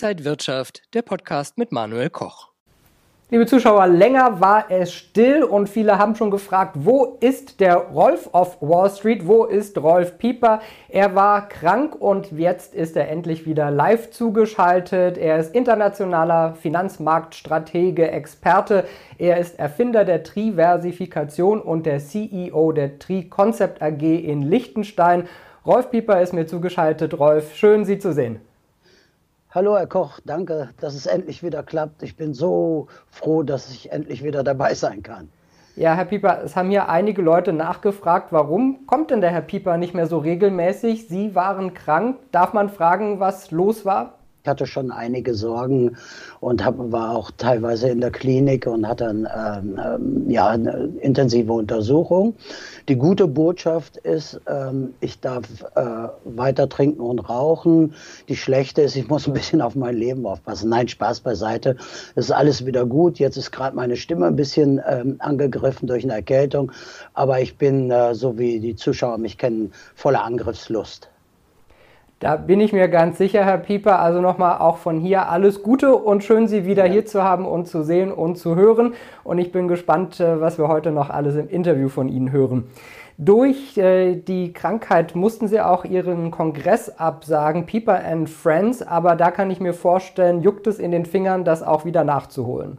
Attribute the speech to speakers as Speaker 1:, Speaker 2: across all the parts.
Speaker 1: Inside Wirtschaft, der Podcast mit Manuel Koch.
Speaker 2: Liebe Zuschauer, länger war es still und viele haben schon gefragt, wo ist der Rolf of Wall Street? Wo ist Rolf Pieper? Er war krank und jetzt ist er endlich wieder live zugeschaltet. Er ist internationaler Finanzmarktstratege, Experte. Er ist Erfinder der Triversifikation und der CEO der Tri Concept AG in Liechtenstein. Rolf Pieper ist mir zugeschaltet. Rolf, schön Sie zu sehen.
Speaker 3: Hallo Herr Koch, danke, dass es endlich wieder klappt. Ich bin so froh, dass ich endlich wieder dabei sein kann.
Speaker 2: Ja, Herr Pieper, es haben hier einige Leute nachgefragt, warum kommt denn der Herr Pieper nicht mehr so regelmäßig? Sie waren krank. Darf man fragen, was los war?
Speaker 3: Ich hatte schon einige Sorgen und hab, war auch teilweise in der Klinik und hatte dann ähm, ähm, ja, eine intensive Untersuchung. Die gute Botschaft ist, ähm, ich darf äh, weiter trinken und rauchen. Die schlechte ist, ich muss ein bisschen auf mein Leben aufpassen. Nein, Spaß beiseite. Es ist alles wieder gut. Jetzt ist gerade meine Stimme ein bisschen ähm, angegriffen durch eine Erkältung. Aber ich bin, äh, so wie die Zuschauer mich kennen, voller Angriffslust.
Speaker 2: Da bin ich mir ganz sicher, Herr Pieper. Also nochmal auch von hier alles Gute und schön, Sie wieder ja. hier zu haben und zu sehen und zu hören. Und ich bin gespannt, äh, was wir heute noch alles im Interview von Ihnen hören. Durch äh, die Krankheit mussten Sie auch Ihren Kongress absagen, Pieper and Friends. Aber da kann ich mir vorstellen, juckt es in den Fingern, das auch wieder nachzuholen.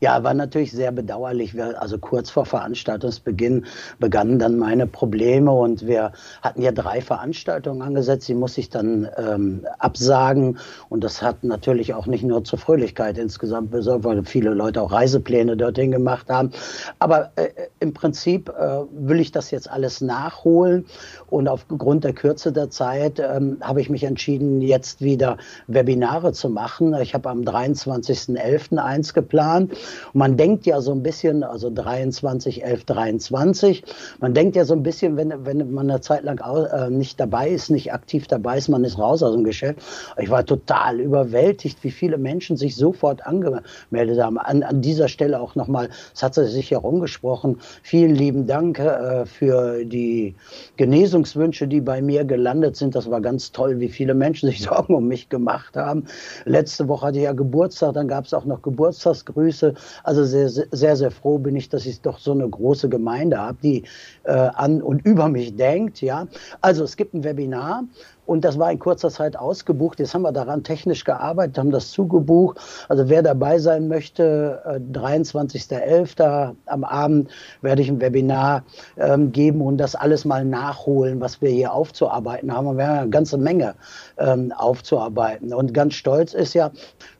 Speaker 3: Ja, war natürlich sehr bedauerlich. Also kurz vor Veranstaltungsbeginn begannen dann meine Probleme und wir hatten ja drei Veranstaltungen angesetzt. Die musste ich dann ähm, absagen und das hat natürlich auch nicht nur zur Fröhlichkeit insgesamt besorgt, weil viele Leute auch Reisepläne dorthin gemacht haben. Aber äh, im Prinzip äh, will ich das jetzt alles nachholen und aufgrund der Kürze der Zeit ähm, habe ich mich entschieden, jetzt wieder Webinare zu machen. Ich habe am 23.11. eins geplant und man denkt ja so ein bisschen, also 23, 11, 23, man denkt ja so ein bisschen, wenn, wenn man eine Zeit lang äh, nicht dabei ist, nicht aktiv dabei ist, man ist raus aus dem Geschäft. Ich war total überwältigt, wie viele Menschen sich sofort angemeldet haben. An, an dieser Stelle auch nochmal, es hat sich herumgesprochen, vielen lieben Dank äh, für die Genesungswünsche, die bei mir gelandet sind. Das war ganz toll, wie viele Menschen sich Sorgen um mich gemacht haben. Letzte Woche hatte ich ja Geburtstag, dann gab es auch noch Geburtstagsgrüße. Also sehr, sehr, sehr froh bin ich, dass ich doch so eine große Gemeinde habe, die äh, an und über mich denkt. Ja, also es gibt ein Webinar und das war in kurzer Zeit ausgebucht. Jetzt haben wir daran technisch gearbeitet, haben das zugebucht. Also wer dabei sein möchte, 23.11. Äh, am Abend werde ich ein Webinar ähm, geben und das alles mal nachholen, was wir hier aufzuarbeiten haben. Und wir haben eine ganze Menge ähm, aufzuarbeiten. Und ganz stolz ist ja,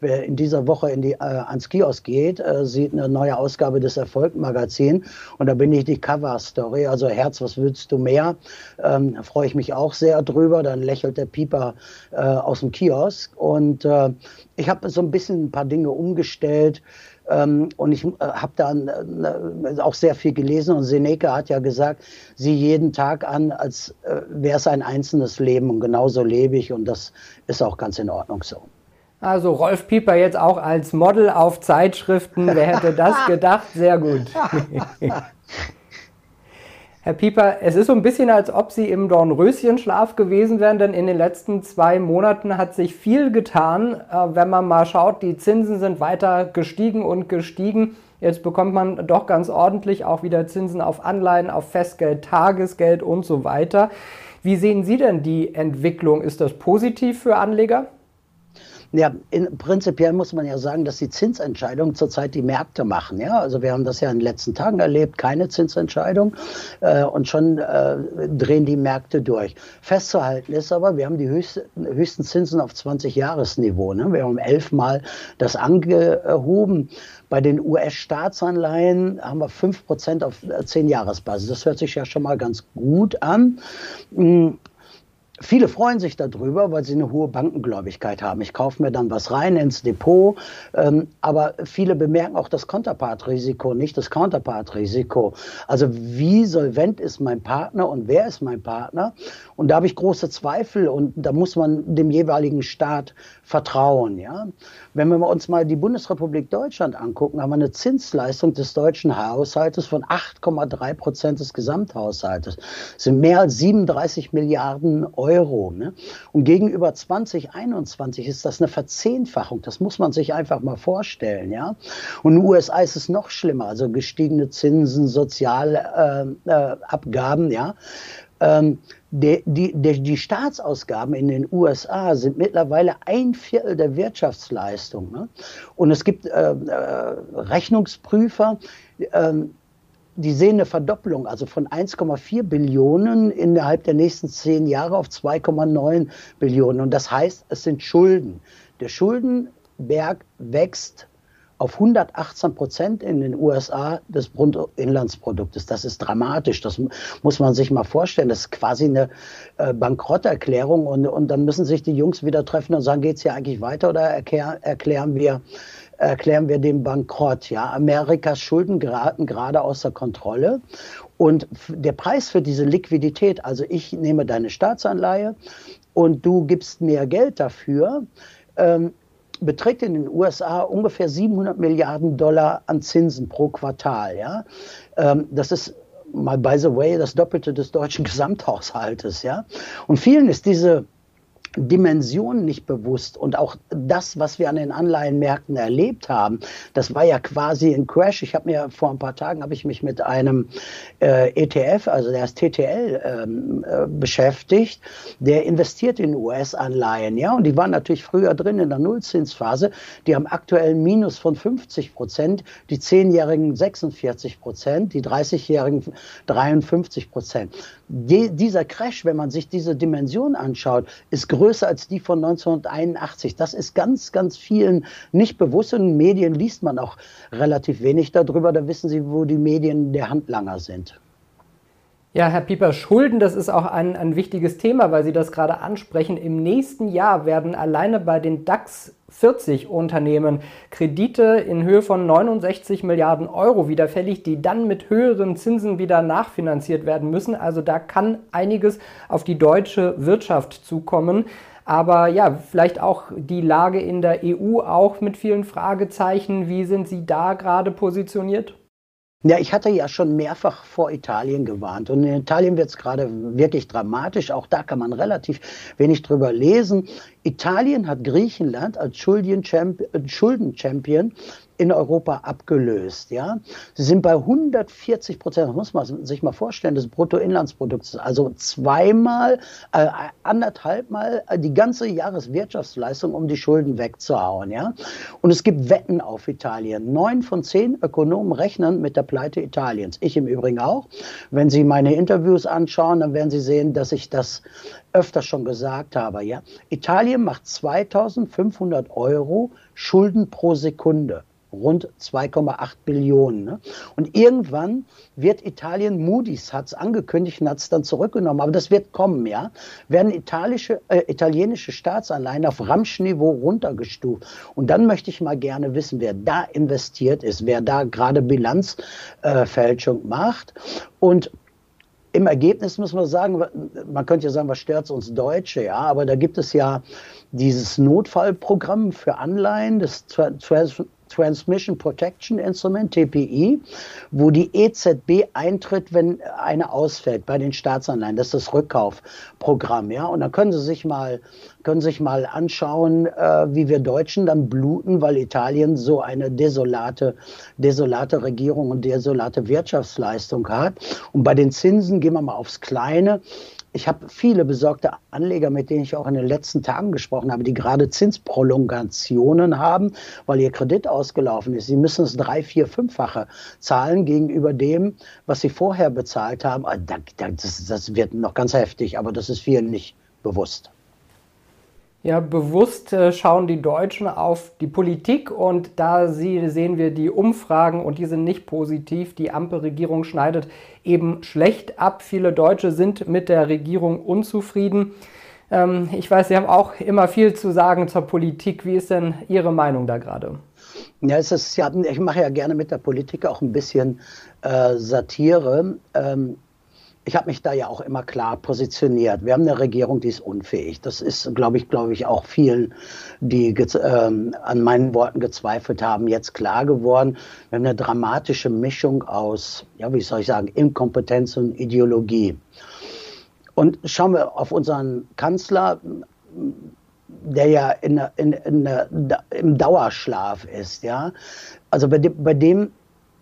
Speaker 3: wer in dieser Woche in die, äh, ans Kiosk geht, äh, sieht eine neue Ausgabe des Erfolg-Magazin. Und da bin ich die Cover-Story, also Herz, was willst du mehr? Ähm, da freue ich mich auch sehr drüber. Dann lächelt der Pieper äh, aus dem Kiosk. Und äh, ich habe so ein bisschen ein paar Dinge umgestellt. Ähm, und ich äh, habe dann äh, auch sehr viel gelesen. Und Seneca hat ja gesagt, sieh jeden Tag an, als äh, wäre es ein einzelnes Leben. Und genauso lebe ich. Und das ist auch ganz in Ordnung so.
Speaker 2: Also Rolf Pieper jetzt auch als Model auf Zeitschriften. Wer hätte das gedacht? Sehr gut. Herr Pieper, es ist so ein bisschen, als ob Sie im Dornröschenschlaf gewesen wären, denn in den letzten zwei Monaten hat sich viel getan. Äh, wenn man mal schaut, die Zinsen sind weiter gestiegen und gestiegen. Jetzt bekommt man doch ganz ordentlich auch wieder Zinsen auf Anleihen, auf Festgeld, Tagesgeld und so weiter. Wie sehen Sie denn die Entwicklung? Ist das positiv für Anleger?
Speaker 3: Ja, in, prinzipiell muss man ja sagen, dass die Zinsentscheidungen zurzeit die Märkte machen. Ja, also wir haben das ja in den letzten Tagen erlebt, keine Zinsentscheidung äh, und schon äh, drehen die Märkte durch. Festzuhalten ist aber, wir haben die höchste, höchsten Zinsen auf 20-Jahres-Niveau. Ne? Wir haben elfmal das angehoben. Bei den US-Staatsanleihen haben wir 5% auf 10-Jahres-Basis. Das hört sich ja schon mal ganz gut an. Viele freuen sich darüber, weil sie eine hohe Bankengläubigkeit haben. Ich kaufe mir dann was rein ins Depot, ähm, aber viele bemerken auch das Counterpart-Risiko, nicht das Counterpart-Risiko. Also wie solvent ist mein Partner und wer ist mein Partner? Und da habe ich große Zweifel und da muss man dem jeweiligen Staat vertrauen. Ja? Wenn wir uns mal die Bundesrepublik Deutschland angucken, haben wir eine Zinsleistung des deutschen Haushaltes von 8,3 Prozent des Gesamthaushaltes. Das sind mehr als 37 Milliarden Euro Euro. Ne? Und gegenüber 2021 ist das eine Verzehnfachung. Das muss man sich einfach mal vorstellen. Ja? Und in den USA ist es noch schlimmer. Also gestiegene Zinsen, Sozialabgaben. Äh, äh, ja? Ähm, die, die, die, Staatsausgaben in den USA sind mittlerweile ein Viertel der Wirtschaftsleistung. Ne? Und es gibt äh, äh, Rechnungsprüfer, äh, die sehen eine Verdopplung, also von 1,4 Billionen innerhalb der nächsten zehn Jahre auf 2,9 Billionen. Und das heißt, es sind Schulden. Der Schuldenberg wächst auf 118 Prozent in den USA des Bruttoinlandsproduktes. Das ist dramatisch. Das muss man sich mal vorstellen. Das ist quasi eine äh, Bankrotterklärung. Und, und dann müssen sich die Jungs wieder treffen und sagen, geht's hier eigentlich weiter oder erklär, erklären wir erklären wir den Bankrott. Ja, Amerikas Schulden geraten gerade außer Kontrolle. Und der Preis für diese Liquidität, also ich nehme deine Staatsanleihe und du gibst mir Geld dafür, ähm, beträgt in den USA ungefähr 700 Milliarden Dollar an Zinsen pro Quartal. Ja? Ähm, das ist mal by the way das Doppelte des deutschen Gesamthaushaltes. Ja? Und vielen ist diese Dimension nicht bewusst und auch das, was wir an den Anleihenmärkten erlebt haben, das war ja quasi ein Crash. Ich habe mir vor ein paar Tagen habe ich mich mit einem äh, ETF, also der ist TTL ähm, äh, beschäftigt, der investiert in US-Anleihen, ja, und die waren natürlich früher drin in der Nullzinsphase. Die haben aktuell ein Minus von 50 Prozent, die zehnjährigen 46 Prozent, die 30-jährigen 53 Prozent. Die, dieser Crash, wenn man sich diese Dimension anschaut, ist größer als die von 1981. Das ist ganz, ganz vielen nicht bewusst. In Medien liest man auch relativ wenig darüber. Da wissen Sie, wo die Medien der Handlanger sind.
Speaker 2: Ja, Herr Pieper, Schulden, das ist auch ein, ein wichtiges Thema, weil Sie das gerade ansprechen. Im nächsten Jahr werden alleine bei den DAX 40 Unternehmen Kredite in Höhe von 69 Milliarden Euro wieder fällig, die dann mit höheren Zinsen wieder nachfinanziert werden müssen. Also da kann einiges auf die deutsche Wirtschaft zukommen. Aber ja, vielleicht auch die Lage in der EU auch mit vielen Fragezeichen. Wie sind Sie da gerade positioniert?
Speaker 3: Ja, ich hatte ja schon mehrfach vor Italien gewarnt. Und in Italien wird es gerade wirklich dramatisch. Auch da kann man relativ wenig drüber lesen. Italien hat Griechenland als Schuldenchampion in Europa abgelöst. Ja? Sie sind bei 140 Prozent, das muss man sich mal vorstellen, des Bruttoinlandsprodukts, also zweimal, äh, anderthalbmal die ganze Jahreswirtschaftsleistung, um die Schulden wegzuhauen. Ja? Und es gibt Wetten auf Italien. Neun von zehn Ökonomen rechnen mit der Pleite Italiens. Ich im Übrigen auch. Wenn Sie meine Interviews anschauen, dann werden Sie sehen, dass ich das öfter schon gesagt habe. Ja? Italien macht 2500 Euro Schulden pro Sekunde rund 2,8 Billionen. Ne? Und irgendwann wird Italien, Moody's hat es angekündigt und hat es dann zurückgenommen, aber das wird kommen, ja, werden italische, äh, italienische Staatsanleihen auf Ramschniveau runtergestuft. Und dann möchte ich mal gerne wissen, wer da investiert ist, wer da gerade Bilanzfälschung äh, macht. Und im Ergebnis muss man sagen, man könnte ja sagen, was stört uns Deutsche, ja, aber da gibt es ja dieses Notfallprogramm für Anleihen, das Transmission Protection Instrument, TPI, wo die EZB eintritt, wenn eine ausfällt bei den Staatsanleihen. Das ist das Rückkaufprogramm, ja. Und dann können Sie sich mal, können sich mal anschauen, äh, wie wir Deutschen dann bluten, weil Italien so eine desolate, desolate Regierung und desolate Wirtschaftsleistung hat. Und bei den Zinsen gehen wir mal aufs Kleine. Ich habe viele besorgte Anleger, mit denen ich auch in den letzten Tagen gesprochen habe, die gerade Zinsprolongationen haben, weil ihr Kredit ausgelaufen ist. Sie müssen es drei, vier, fünffache zahlen gegenüber dem, was sie vorher bezahlt haben. Ah, das, wird noch ganz heftig, aber das ist vielen nicht bewusst.
Speaker 2: Ja, bewusst äh, schauen die Deutschen auf die Politik und da sehen wir die Umfragen und die sind nicht positiv. Die Ampelregierung schneidet eben schlecht ab. Viele Deutsche sind mit der Regierung unzufrieden. Ähm, ich weiß, Sie haben auch immer viel zu sagen zur Politik. Wie ist denn Ihre Meinung da gerade?
Speaker 3: Ja, es ist, ich mache ja gerne mit der Politik auch ein bisschen äh, Satire. Ähm, ich habe mich da ja auch immer klar positioniert. Wir haben eine Regierung, die ist unfähig. Das ist, glaube ich, glaube ich, auch vielen, die ähm, an meinen Worten gezweifelt haben, jetzt klar geworden. Wir haben eine dramatische Mischung aus, ja, wie soll ich sagen, Inkompetenz und Ideologie. Und schauen wir auf unseren Kanzler, der ja in, in, in, im Dauerschlaf ist, ja. Also bei bei dem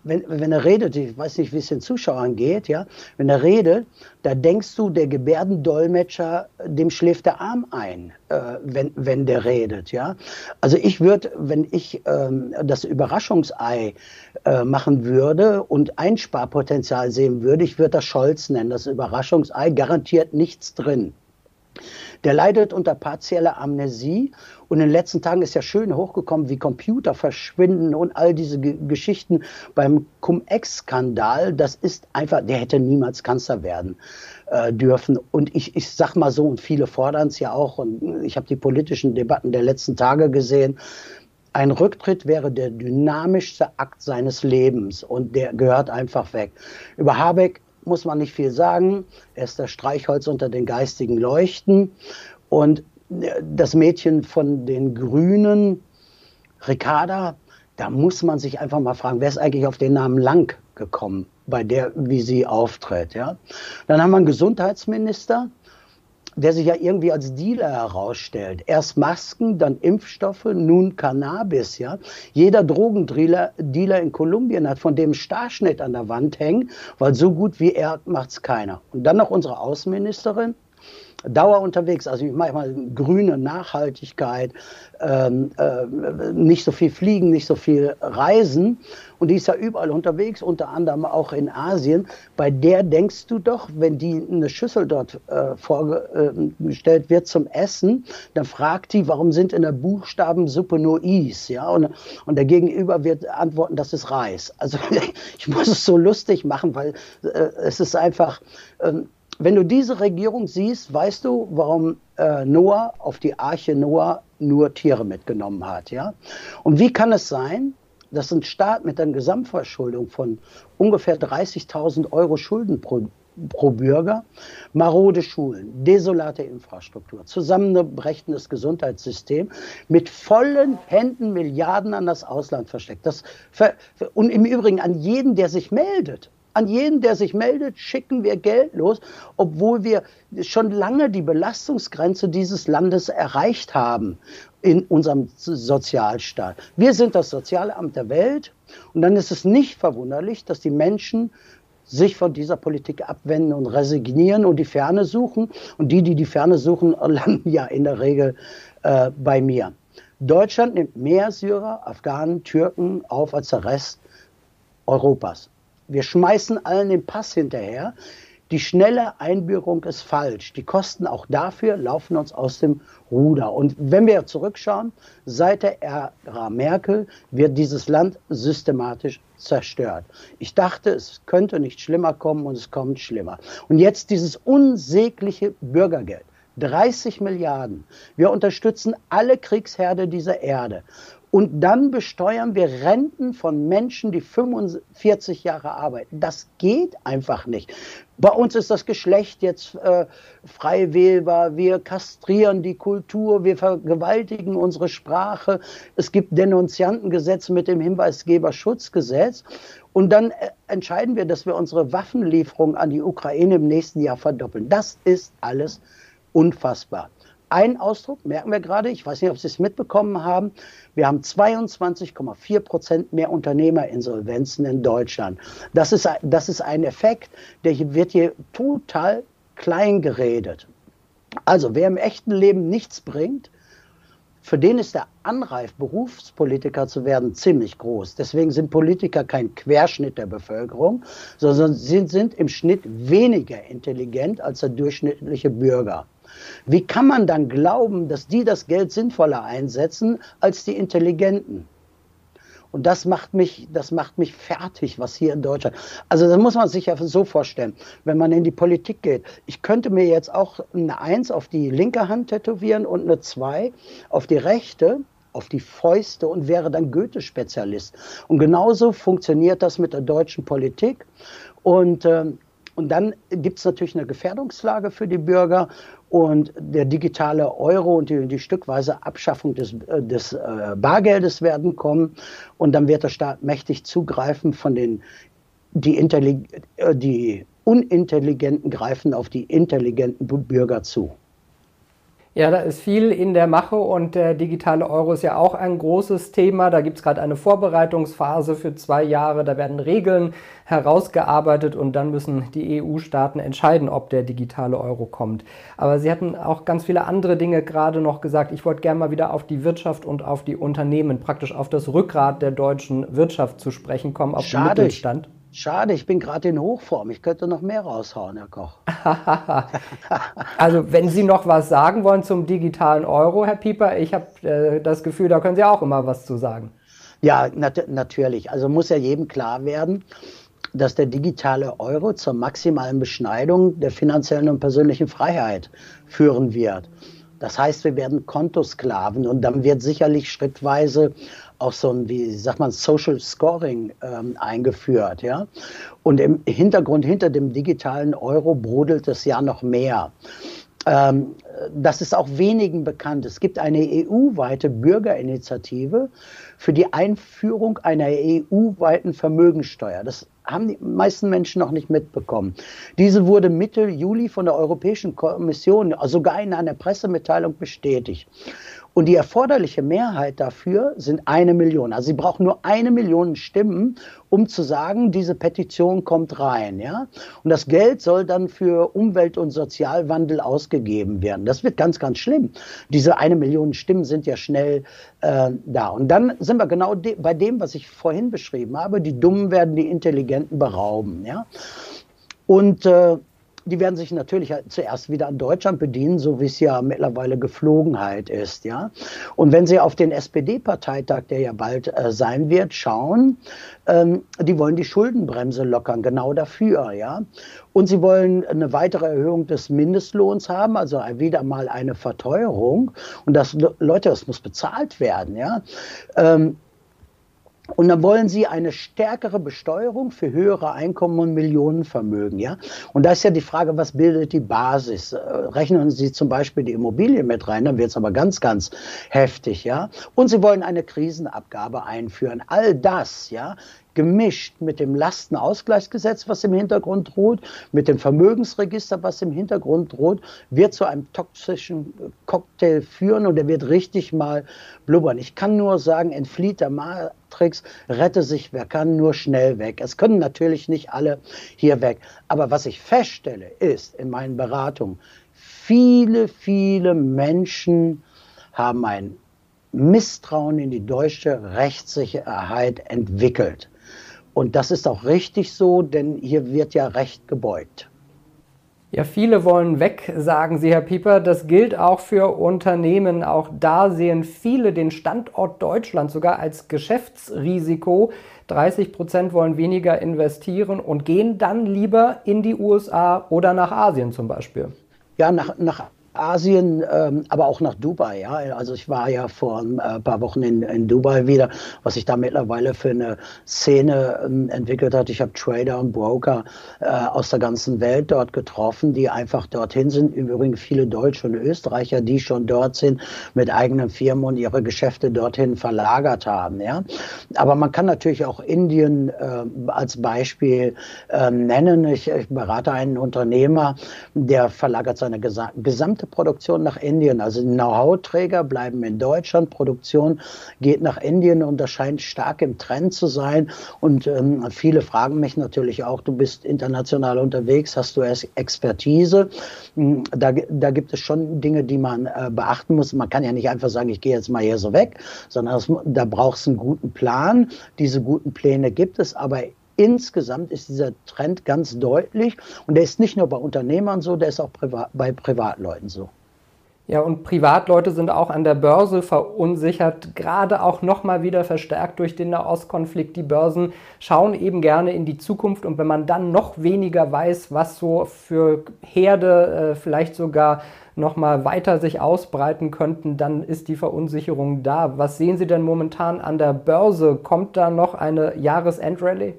Speaker 3: wenn, wenn er redet, ich weiß nicht, wie es den Zuschauern geht, ja, wenn er redet, da denkst du, der Gebärdendolmetscher, dem schläft der Arm ein, äh, wenn, wenn der redet, ja. Also ich würde, wenn ich ähm, das Überraschungsei äh, machen würde und Einsparpotenzial sehen würde, ich würde das Scholz nennen, das Überraschungsei, garantiert nichts drin. Der leidet unter partieller Amnesie und in den letzten Tagen ist ja schön hochgekommen, wie Computer verschwinden und all diese G Geschichten beim Cum-Ex-Skandal. Das ist einfach, der hätte niemals Kanzler werden äh, dürfen. Und ich, ich sag mal so, und viele fordern es ja auch, und ich habe die politischen Debatten der letzten Tage gesehen. Ein Rücktritt wäre der dynamischste Akt seines Lebens und der gehört einfach weg. Über Habeck muss man nicht viel sagen. Er ist das Streichholz unter den geistigen Leuchten. Und äh, das Mädchen von den Grünen, Ricarda, da muss man sich einfach mal fragen, wer ist eigentlich auf den Namen Lang gekommen, bei der, wie sie auftritt, ja? Dann haben wir einen Gesundheitsminister, der sich ja irgendwie als Dealer herausstellt. Erst Masken, dann Impfstoffe, nun Cannabis, ja. Jeder Drogendealer Dealer in Kolumbien hat von dem Starschnitt an der Wand hängen, weil so gut wie er macht's keiner. Und dann noch unsere Außenministerin, Dauer unterwegs. Also ich mache mal grüne Nachhaltigkeit, ähm, äh, nicht so viel fliegen, nicht so viel reisen. Und die ist ja überall unterwegs, unter anderem auch in Asien. Bei der denkst du doch, wenn die eine Schüssel dort äh, vorgestellt wird zum Essen, dann fragt die, warum sind in der Buchstabensuppe nur Is? Ja? Und, und der Gegenüber wird antworten, das ist Reis. Also ich muss es so lustig machen, weil äh, es ist einfach, ähm, wenn du diese Regierung siehst, weißt du, warum äh, Noah auf die Arche Noah nur Tiere mitgenommen hat. Ja? Und wie kann es sein, dass ein Staat mit einer Gesamtverschuldung von ungefähr 30.000 Euro Schulden pro, pro Bürger, marode Schulen, desolate Infrastruktur, zusammenbrechendes Gesundheitssystem mit vollen Händen Milliarden an das Ausland versteckt. Das, und im Übrigen an jeden, der sich meldet. An jeden, der sich meldet, schicken wir Geld los, obwohl wir schon lange die Belastungsgrenze dieses Landes erreicht haben in unserem Sozialstaat. Wir sind das Sozialamt der Welt und dann ist es nicht verwunderlich, dass die Menschen sich von dieser Politik abwenden und resignieren und die Ferne suchen. Und die, die die Ferne suchen, landen ja in der Regel äh, bei mir. Deutschland nimmt mehr Syrer, Afghanen, Türken auf als der Rest Europas. Wir schmeißen allen den Pass hinterher. Die schnelle Einbürgerung ist falsch. Die Kosten auch dafür laufen uns aus dem Ruder. Und wenn wir zurückschauen, seit der Ära Merkel wird dieses Land systematisch zerstört. Ich dachte, es könnte nicht schlimmer kommen und es kommt schlimmer. Und jetzt dieses unsägliche Bürgergeld. 30 Milliarden. Wir unterstützen alle Kriegsherde dieser Erde. Und dann besteuern wir Renten von Menschen, die 45 Jahre arbeiten. Das geht einfach nicht. Bei uns ist das Geschlecht jetzt äh, frei wählbar. Wir kastrieren die Kultur, wir vergewaltigen unsere Sprache. Es gibt Denunziantengesetze mit dem Hinweisgeberschutzgesetz. Und dann äh, entscheiden wir, dass wir unsere Waffenlieferung an die Ukraine im nächsten Jahr verdoppeln. Das ist alles unfassbar. Ein Ausdruck merken wir gerade, ich weiß nicht, ob Sie es mitbekommen haben, wir haben 22,4 Prozent mehr Unternehmerinsolvenzen in Deutschland. Das ist, das ist ein Effekt, der wird hier total klein geredet. Also wer im echten Leben nichts bringt, für den ist der Anreif, Berufspolitiker zu werden, ziemlich groß. Deswegen sind Politiker kein Querschnitt der Bevölkerung, sondern sie sind im Schnitt weniger intelligent als der durchschnittliche Bürger. Wie kann man dann glauben, dass die das Geld sinnvoller einsetzen als die Intelligenten? Und das macht mich, das macht mich fertig, was hier in Deutschland. Also das muss man sich ja so vorstellen, wenn man in die Politik geht. Ich könnte mir jetzt auch eine Eins auf die linke Hand tätowieren und eine Zwei auf die rechte auf die Fäuste und wäre dann Goethe-Spezialist. Und genauso funktioniert das mit der deutschen Politik. Und äh, und dann gibt es natürlich eine Gefährdungslage für die Bürger und der digitale Euro und die, die stückweise Abschaffung des, äh, des äh, Bargeldes werden kommen. Und dann wird der Staat mächtig zugreifen von den, die, Intellig äh, die Unintelligenten greifen auf die intelligenten Bürger zu.
Speaker 2: Ja, da ist viel in der Mache und der digitale Euro ist ja auch ein großes Thema. Da gibt es gerade eine Vorbereitungsphase für zwei Jahre. Da werden Regeln herausgearbeitet und dann müssen die EU-Staaten entscheiden, ob der digitale Euro kommt. Aber Sie hatten auch ganz viele andere Dinge gerade noch gesagt. Ich wollte gerne mal wieder auf die Wirtschaft und auf die Unternehmen, praktisch auf das Rückgrat der deutschen Wirtschaft zu sprechen kommen, auf
Speaker 3: Schade.
Speaker 2: den Mittelstand.
Speaker 3: Schade, ich bin gerade in Hochform. Ich könnte noch mehr raushauen, Herr Koch.
Speaker 2: also, wenn Sie noch was sagen wollen zum digitalen Euro, Herr Pieper, ich habe äh, das Gefühl, da können Sie auch immer was zu sagen.
Speaker 3: Ja, nat natürlich. Also muss ja jedem klar werden, dass der digitale Euro zur maximalen Beschneidung der finanziellen und persönlichen Freiheit führen wird. Das heißt, wir werden Kontosklaven und dann wird sicherlich schrittweise auch so ein, wie sagt man, Social Scoring ähm, eingeführt, ja. Und im Hintergrund, hinter dem digitalen Euro brodelt es ja noch mehr. Ähm, das ist auch wenigen bekannt. Es gibt eine EU-weite Bürgerinitiative für die Einführung einer EU-weiten Vermögensteuer. Das haben die meisten Menschen noch nicht mitbekommen. Diese wurde Mitte Juli von der Europäischen Kommission sogar in einer Pressemitteilung bestätigt. Und die erforderliche Mehrheit dafür sind eine Million. Also sie brauchen nur eine Million Stimmen, um zu sagen, diese Petition kommt rein. Ja? Und das Geld soll dann für Umwelt- und Sozialwandel ausgegeben werden. Das wird ganz, ganz schlimm. Diese eine Million Stimmen sind ja schnell äh, da. Und dann sind wir genau de bei dem, was ich vorhin beschrieben habe. Die Dummen werden die Intelligenten berauben. Ja? Und äh, die werden sich natürlich zuerst wieder an Deutschland bedienen, so wie es ja mittlerweile Geflogenheit ist, ja. Und wenn Sie auf den SPD-Parteitag, der ja bald äh, sein wird, schauen, ähm, die wollen die Schuldenbremse lockern, genau dafür, ja. Und sie wollen eine weitere Erhöhung des Mindestlohns haben, also wieder mal eine Verteuerung. Und das, Leute, das muss bezahlt werden, ja. Ähm, und dann wollen sie eine stärkere Besteuerung für höhere Einkommen und Millionenvermögen, ja. Und da ist ja die Frage, was bildet die Basis? Äh, rechnen Sie zum Beispiel die Immobilie mit rein, dann wird es aber ganz, ganz heftig, ja. Und sie wollen eine Krisenabgabe einführen. All das, ja, gemischt mit dem Lastenausgleichsgesetz, was im Hintergrund droht, mit dem Vermögensregister, was im Hintergrund droht, wird zu einem toxischen Cocktail führen und er wird richtig mal blubbern. Ich kann nur sagen, entflieht der Matrix, rette sich, wer kann, nur schnell weg. Es können natürlich nicht alle hier weg. Aber was ich feststelle, ist in meinen Beratungen, viele, viele Menschen haben ein Misstrauen in die deutsche Rechtssicherheit entwickelt. Und das ist auch richtig so, denn hier wird ja Recht gebeugt.
Speaker 2: Ja, viele wollen weg, sagen Sie, Herr Pieper. Das gilt auch für Unternehmen. Auch da sehen viele den Standort Deutschland sogar als Geschäftsrisiko. 30 Prozent wollen weniger investieren und gehen dann lieber in die USA oder nach Asien zum Beispiel.
Speaker 3: Ja, nach, nach Asien, ähm, aber auch nach Dubai. Ja? Also ich war ja vor ein äh, paar Wochen in, in Dubai wieder, was sich da mittlerweile für eine Szene ähm, entwickelt hat. Ich habe Trader und Broker äh, aus der ganzen Welt dort getroffen, die einfach dorthin sind. Übrigens viele Deutsche und Österreicher, die schon dort sind, mit eigenen Firmen und ihre Geschäfte dorthin verlagert haben. Ja? Aber man kann natürlich auch Indien äh, als Beispiel äh, nennen. Ich, ich berate einen Unternehmer, der verlagert seine gesamte Produktion nach Indien. Also Know-how-Träger bleiben in Deutschland, Produktion geht nach Indien und das scheint stark im Trend zu sein. Und ähm, viele fragen mich natürlich auch, du bist international unterwegs, hast du Expertise? Hm, da, da gibt es schon Dinge, die man äh, beachten muss. Man kann ja nicht einfach sagen, ich gehe jetzt mal hier so weg, sondern das, da braucht es einen guten Plan. Diese guten Pläne gibt es, aber insgesamt ist dieser Trend ganz deutlich und der ist nicht nur bei Unternehmern so, der ist auch privat, bei Privatleuten so.
Speaker 2: Ja, und Privatleute sind auch an der Börse verunsichert, gerade auch nochmal wieder verstärkt durch den Nahostkonflikt. Die Börsen schauen eben gerne in die Zukunft und wenn man dann noch weniger weiß, was so für Herde äh, vielleicht sogar nochmal weiter sich ausbreiten könnten, dann ist die Verunsicherung da. Was sehen Sie denn momentan an der Börse? Kommt da noch eine Jahresendrallye?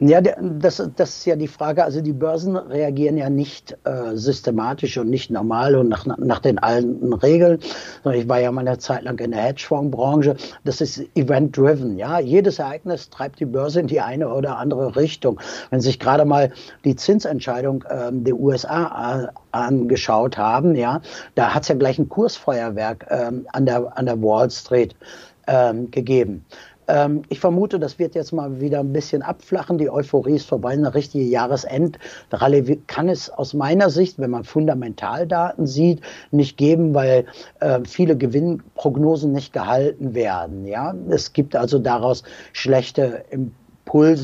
Speaker 3: Ja, das, das ist ja die Frage. Also die Börsen reagieren ja nicht äh, systematisch und nicht normal und nach, nach den alten Regeln. Ich war ja mal eine Zeit lang in der Hedgefondsbranche. Das ist event-driven. Ja, jedes Ereignis treibt die Börse in die eine oder andere Richtung. Wenn sich gerade mal die Zinsentscheidung äh, der USA äh, angeschaut haben, ja, da hat es ja gleich ein Kursfeuerwerk ähm, an, der, an der Wall Street ähm, gegeben. Ähm, ich vermute, das wird jetzt mal wieder ein bisschen abflachen. Die Euphorie ist vorbei. Eine richtige Jahresendrallye kann es aus meiner Sicht, wenn man Fundamentaldaten sieht, nicht geben, weil äh, viele Gewinnprognosen nicht gehalten werden. Ja, es gibt also daraus schlechte Impulse,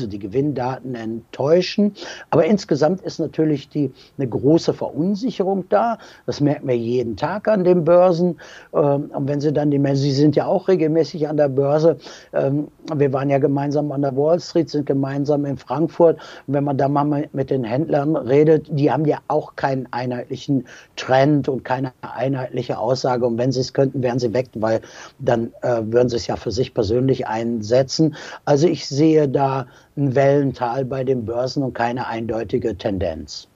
Speaker 3: die Gewinndaten enttäuschen. Aber insgesamt ist natürlich die, eine große Verunsicherung da. Das merken wir jeden Tag an den Börsen. Ähm, und wenn Sie dann die Menschen, Sie sind ja auch regelmäßig an der Börse. Ähm, wir waren ja gemeinsam an der Wall Street, sind gemeinsam in Frankfurt. Und wenn man da mal mit den Händlern redet, die haben ja auch keinen einheitlichen Trend und keine einheitliche Aussage. Und wenn sie es könnten, wären sie weg, weil dann äh, würden sie es ja für sich persönlich einsetzen. Also ich sehe da ein Wellental bei den Börsen und keine eindeutige Tendenz.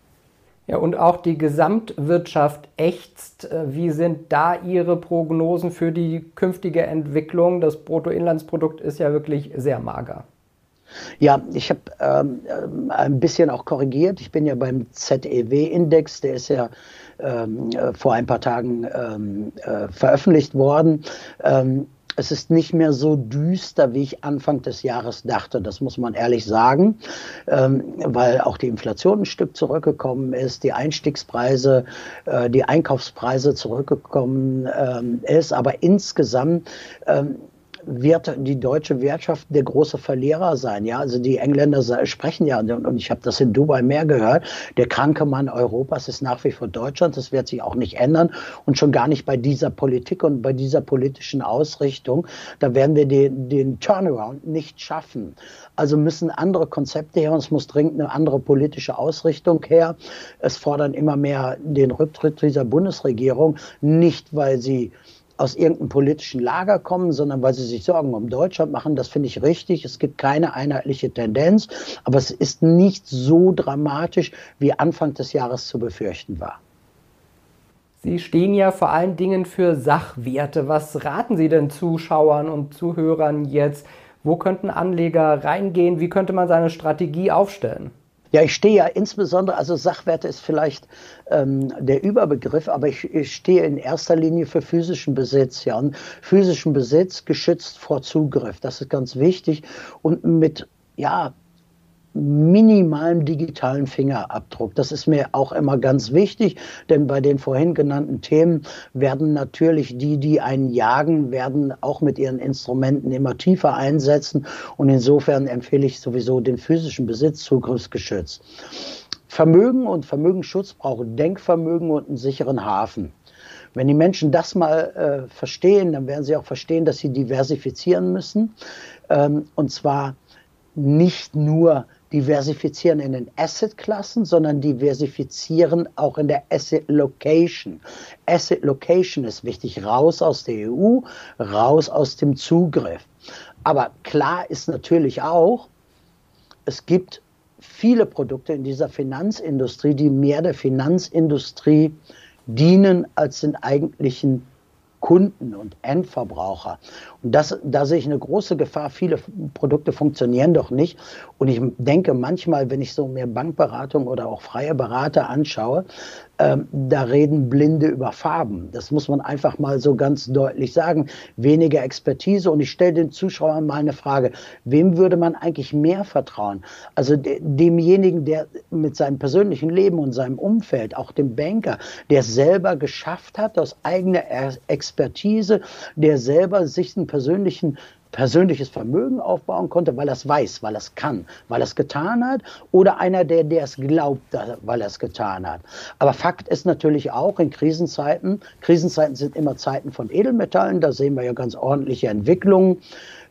Speaker 2: Ja, und auch die Gesamtwirtschaft ächzt. Äh, wie sind da Ihre Prognosen für die künftige Entwicklung? Das Bruttoinlandsprodukt ist ja wirklich sehr mager.
Speaker 3: Ja, ich habe ähm, äh, ein bisschen auch korrigiert. Ich bin ja beim ZEW-Index, der ist ja ähm, äh, vor ein paar Tagen ähm, äh, veröffentlicht worden. Es ist nicht mehr so düster, wie ich Anfang des Jahres dachte. Das muss man ehrlich sagen, ähm, weil auch die Inflation ein Stück zurückgekommen ist, die Einstiegspreise, äh, die Einkaufspreise zurückgekommen ähm, ist. Aber insgesamt ähm, wird die deutsche Wirtschaft der große Verlierer sein. Ja, also die Engländer sprechen ja, und ich habe das in Dubai mehr gehört, der kranke Mann Europas ist nach wie vor Deutschland. Das wird sich auch nicht ändern und schon gar nicht bei dieser Politik und bei dieser politischen Ausrichtung. Da werden wir den, den Turnaround nicht schaffen. Also müssen andere Konzepte her und es muss dringend eine andere politische Ausrichtung her. Es fordern immer mehr den Rücktritt dieser Bundesregierung, nicht weil sie aus irgendeinem politischen Lager kommen, sondern weil sie sich Sorgen um Deutschland machen. Das finde ich richtig. Es gibt keine einheitliche Tendenz, aber es ist nicht so dramatisch, wie Anfang des Jahres zu befürchten war.
Speaker 2: Sie stehen ja vor allen Dingen für Sachwerte. Was raten Sie denn Zuschauern und Zuhörern jetzt? Wo könnten Anleger reingehen? Wie könnte man seine Strategie aufstellen?
Speaker 3: Ja, ich stehe ja insbesondere, also Sachwerte ist vielleicht ähm, der Überbegriff, aber ich, ich stehe in erster Linie für physischen Besitz, ja, und physischen Besitz geschützt vor Zugriff. Das ist ganz wichtig und mit ja minimalen digitalen Fingerabdruck. Das ist mir auch immer ganz wichtig, denn bei den vorhin genannten Themen werden natürlich die, die einen jagen, werden auch mit ihren Instrumenten immer tiefer einsetzen und insofern empfehle ich sowieso den physischen Besitz zugriffsgeschützt. Vermögen und Vermögensschutz brauchen Denkvermögen und einen sicheren Hafen. Wenn die Menschen das mal äh, verstehen, dann werden sie auch verstehen, dass sie diversifizieren müssen. Ähm, und zwar nicht nur diversifizieren in den Asset-Klassen, sondern diversifizieren auch in der Asset-Location. Asset-Location ist wichtig, raus aus der EU, raus aus dem Zugriff. Aber klar ist natürlich auch, es gibt viele Produkte in dieser Finanzindustrie, die mehr der Finanzindustrie dienen als den eigentlichen Kunden und Endverbraucher. Und das, da sehe ich eine große Gefahr. Viele Produkte funktionieren doch nicht. Und ich denke manchmal, wenn ich so mir Bankberatung oder auch freie Berater anschaue, ähm, da reden Blinde über Farben. Das muss man einfach mal so ganz deutlich sagen. Weniger Expertise. Und ich stelle den Zuschauern mal eine Frage. Wem würde man eigentlich mehr vertrauen? Also de demjenigen, der mit seinem persönlichen Leben und seinem Umfeld, auch dem Banker, der es selber geschafft hat, aus eigener Expertise, der selber sich einen persönlichen persönliches Vermögen aufbauen konnte, weil er es weiß, weil er es kann, weil er es getan hat, oder einer, der, der es glaubt, weil er es getan hat. Aber Fakt ist natürlich auch in Krisenzeiten, Krisenzeiten sind immer Zeiten von Edelmetallen, da sehen wir ja ganz ordentliche Entwicklungen.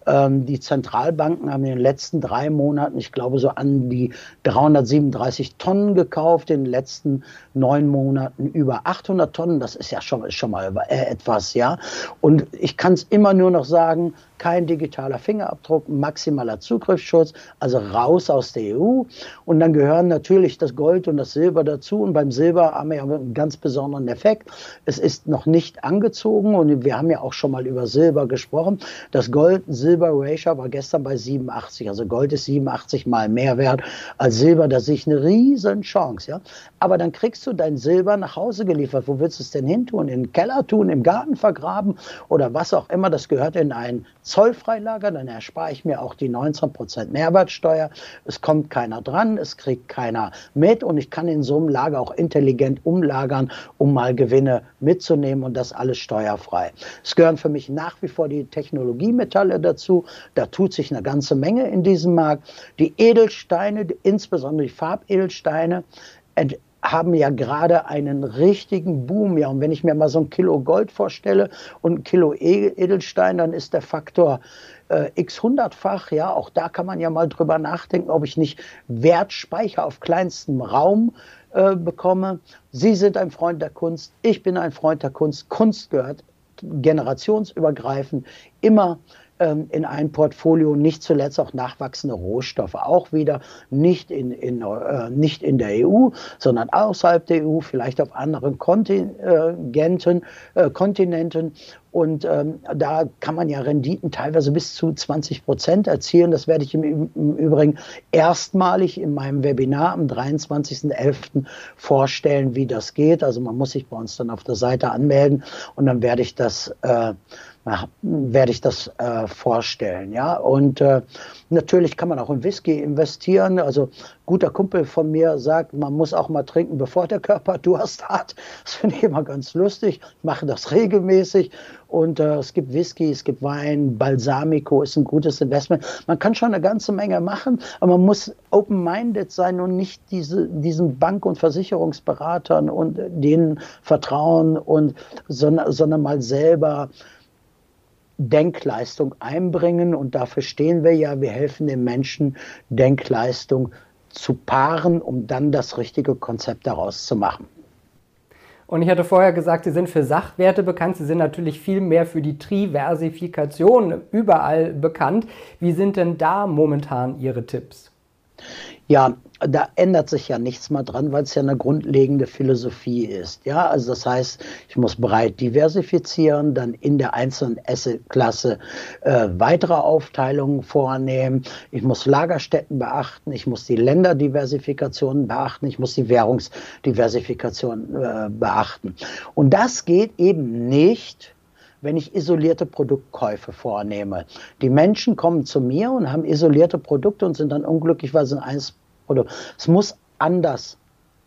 Speaker 3: Ähm, die Zentralbanken haben in den letzten drei Monaten, ich glaube, so an die 337 Tonnen gekauft, in den letzten neun Monaten über 800 Tonnen. Das ist ja schon, schon mal äh, etwas, ja. Und ich kann es immer nur noch sagen, kein digitaler Fingerabdruck, maximaler Zugriffsschutz, also raus aus der EU. Und dann gehören natürlich das Gold und das Silber dazu. Und beim Silber haben wir ja einen ganz besonderen Effekt. Es ist noch nicht angezogen und wir haben ja auch schon mal über Silber gesprochen. Das Gold-Silber-Ratio war gestern bei 87. Also Gold ist 87 mal mehr wert als Silber. Da sehe ich eine riesen Chance. Ja? Aber dann kriegst du dein Silber nach Hause geliefert. Wo willst du es denn hin tun? In den Keller tun, im Garten vergraben oder was auch immer. Das gehört in Zollfreilager, dann erspare ich mir auch die 19% Mehrwertsteuer. Es kommt keiner dran, es kriegt keiner mit und ich kann in so einem Lager auch intelligent umlagern, um mal Gewinne mitzunehmen und das alles steuerfrei. Es gehören für mich nach wie vor die Technologiemetalle dazu. Da tut sich eine ganze Menge in diesem Markt. Die Edelsteine, insbesondere die Farbedelsteine, haben ja gerade einen richtigen Boom. Ja, und wenn ich mir mal so ein Kilo Gold vorstelle und ein Kilo e-, Edelstein, dann ist der Faktor äh, x hundertfach. Ja, auch da kann man ja mal drüber nachdenken, ob ich nicht Wertspeicher auf kleinstem Raum äh, bekomme. Sie sind ein Freund der Kunst, ich bin ein Freund der Kunst. Kunst gehört generationsübergreifend immer in ein Portfolio, nicht zuletzt auch nachwachsende Rohstoffe, auch wieder nicht in, in, äh, nicht in der EU, sondern außerhalb der EU, vielleicht auf anderen Kontinenten, äh, Kontinenten. Und ähm, da kann man ja Renditen teilweise bis zu 20 Prozent erzielen. Das werde ich im, im Übrigen erstmalig in meinem Webinar am 23.11. vorstellen, wie das geht. Also man muss sich bei uns dann auf der Seite anmelden und dann werde ich das äh, werde ich das äh, vorstellen. Ja, und äh, natürlich kann man auch in Whisky investieren. Also guter Kumpel von mir sagt, man muss auch mal trinken, bevor der Körper Durst hat. Das finde ich immer ganz lustig. Ich mache das regelmäßig. Und äh, es gibt Whisky, es gibt Wein, Balsamico ist ein gutes Investment. Man kann schon eine ganze Menge machen, aber man muss open-minded sein und nicht diese, diesen Bank- und Versicherungsberatern und denen vertrauen und sondern, sondern mal selber Denkleistung einbringen. Und dafür stehen wir ja. Wir helfen den Menschen, Denkleistung zu paaren, um dann das richtige Konzept daraus zu machen.
Speaker 2: Und ich hatte vorher gesagt, Sie sind für Sachwerte bekannt. Sie sind natürlich viel mehr für die Triversifikation überall bekannt. Wie sind denn da momentan Ihre Tipps?
Speaker 3: Ja, da ändert sich ja nichts mehr dran, weil es ja eine grundlegende Philosophie ist. Ja, also das heißt, ich muss breit diversifizieren, dann in der einzelnen Asset-Klasse äh, weitere Aufteilungen vornehmen. Ich muss Lagerstätten beachten, ich muss die Länderdiversifikation beachten, ich muss die Währungsdiversifikation äh, beachten. Und das geht eben nicht, wenn ich isolierte Produktkäufe vornehme. Die Menschen kommen zu mir und haben isolierte Produkte und sind dann unglücklich, weil sie ein eins oder es muss anders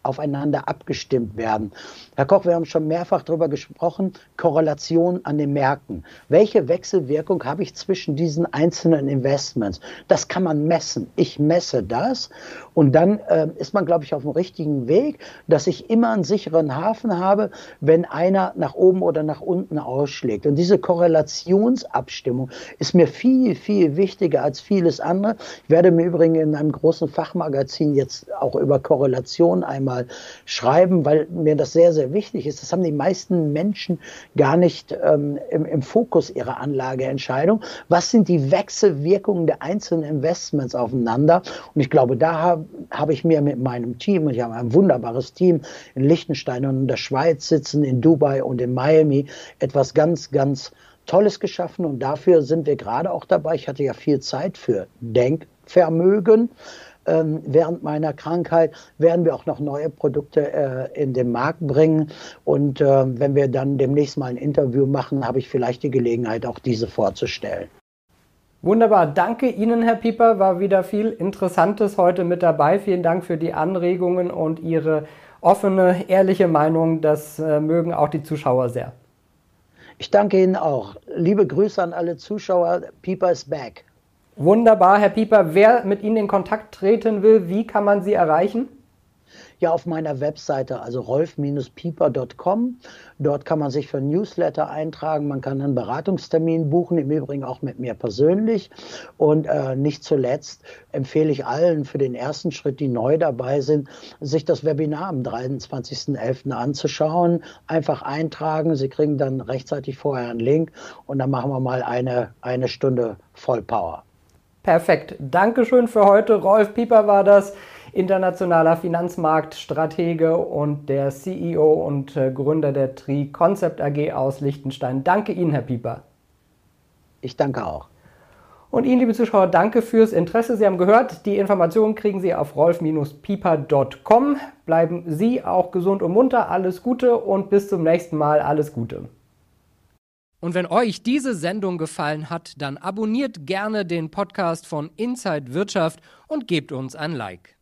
Speaker 3: aufeinander abgestimmt werden. Herr Koch, wir haben schon mehrfach darüber gesprochen, Korrelation an den Märkten. Welche Wechselwirkung habe ich zwischen diesen einzelnen Investments? Das kann man messen. Ich messe das und dann äh, ist man, glaube ich, auf dem richtigen Weg, dass ich immer einen sicheren Hafen habe, wenn einer nach oben oder nach unten ausschlägt. Und diese Korrelationsabstimmung ist mir viel, viel wichtiger als vieles andere. Ich werde mir übrigens in einem großen Fachmagazin jetzt auch über Korrelation einmal schreiben, weil mir das sehr, sehr wichtig ist. Das haben die meisten Menschen gar nicht ähm, im, im Fokus ihrer Anlageentscheidung. Was sind die Wechselwirkungen der einzelnen Investments aufeinander? Und ich glaube, da habe hab ich mir mit meinem Team, und ich habe ein wunderbares Team in Liechtenstein und in der Schweiz sitzen, in Dubai und in Miami, etwas ganz, ganz Tolles geschaffen. Und dafür sind wir gerade auch dabei. Ich hatte ja viel Zeit für Denkvermögen ähm, während meiner Krankheit werden wir auch noch neue Produkte äh, in den Markt bringen. Und äh, wenn wir dann demnächst mal ein Interview machen, habe ich vielleicht die Gelegenheit, auch diese vorzustellen.
Speaker 2: Wunderbar, danke Ihnen, Herr Pieper. War wieder viel Interessantes heute mit dabei. Vielen Dank für die Anregungen und Ihre offene, ehrliche Meinung. Das äh, mögen auch die Zuschauer sehr.
Speaker 3: Ich danke Ihnen auch. Liebe Grüße an alle Zuschauer. Pieper is back.
Speaker 2: Wunderbar, Herr Pieper. Wer mit Ihnen in Kontakt treten will, wie kann man Sie erreichen?
Speaker 3: Ja, auf meiner Webseite, also rolf-pieper.com. Dort kann man sich für Newsletter eintragen. Man kann einen Beratungstermin buchen, im Übrigen auch mit mir persönlich. Und äh, nicht zuletzt empfehle ich allen für den ersten Schritt, die neu dabei sind, sich das Webinar am 23.11. anzuschauen. Einfach eintragen. Sie kriegen dann rechtzeitig vorher einen Link und dann machen wir mal eine, eine Stunde Vollpower.
Speaker 2: Perfekt. Dankeschön für heute. Rolf Pieper war das, internationaler Finanzmarktstratege und der CEO und äh, Gründer der Tri Concept AG aus Liechtenstein. Danke Ihnen, Herr Pieper.
Speaker 3: Ich danke auch.
Speaker 2: Und Ihnen, liebe Zuschauer, danke fürs Interesse. Sie haben gehört, die Informationen kriegen Sie auf rolf-pieper.com. Bleiben Sie auch gesund und munter. Alles Gute und bis zum nächsten Mal. Alles Gute. Und wenn euch diese Sendung gefallen hat, dann abonniert gerne den Podcast von Inside Wirtschaft und gebt uns ein Like.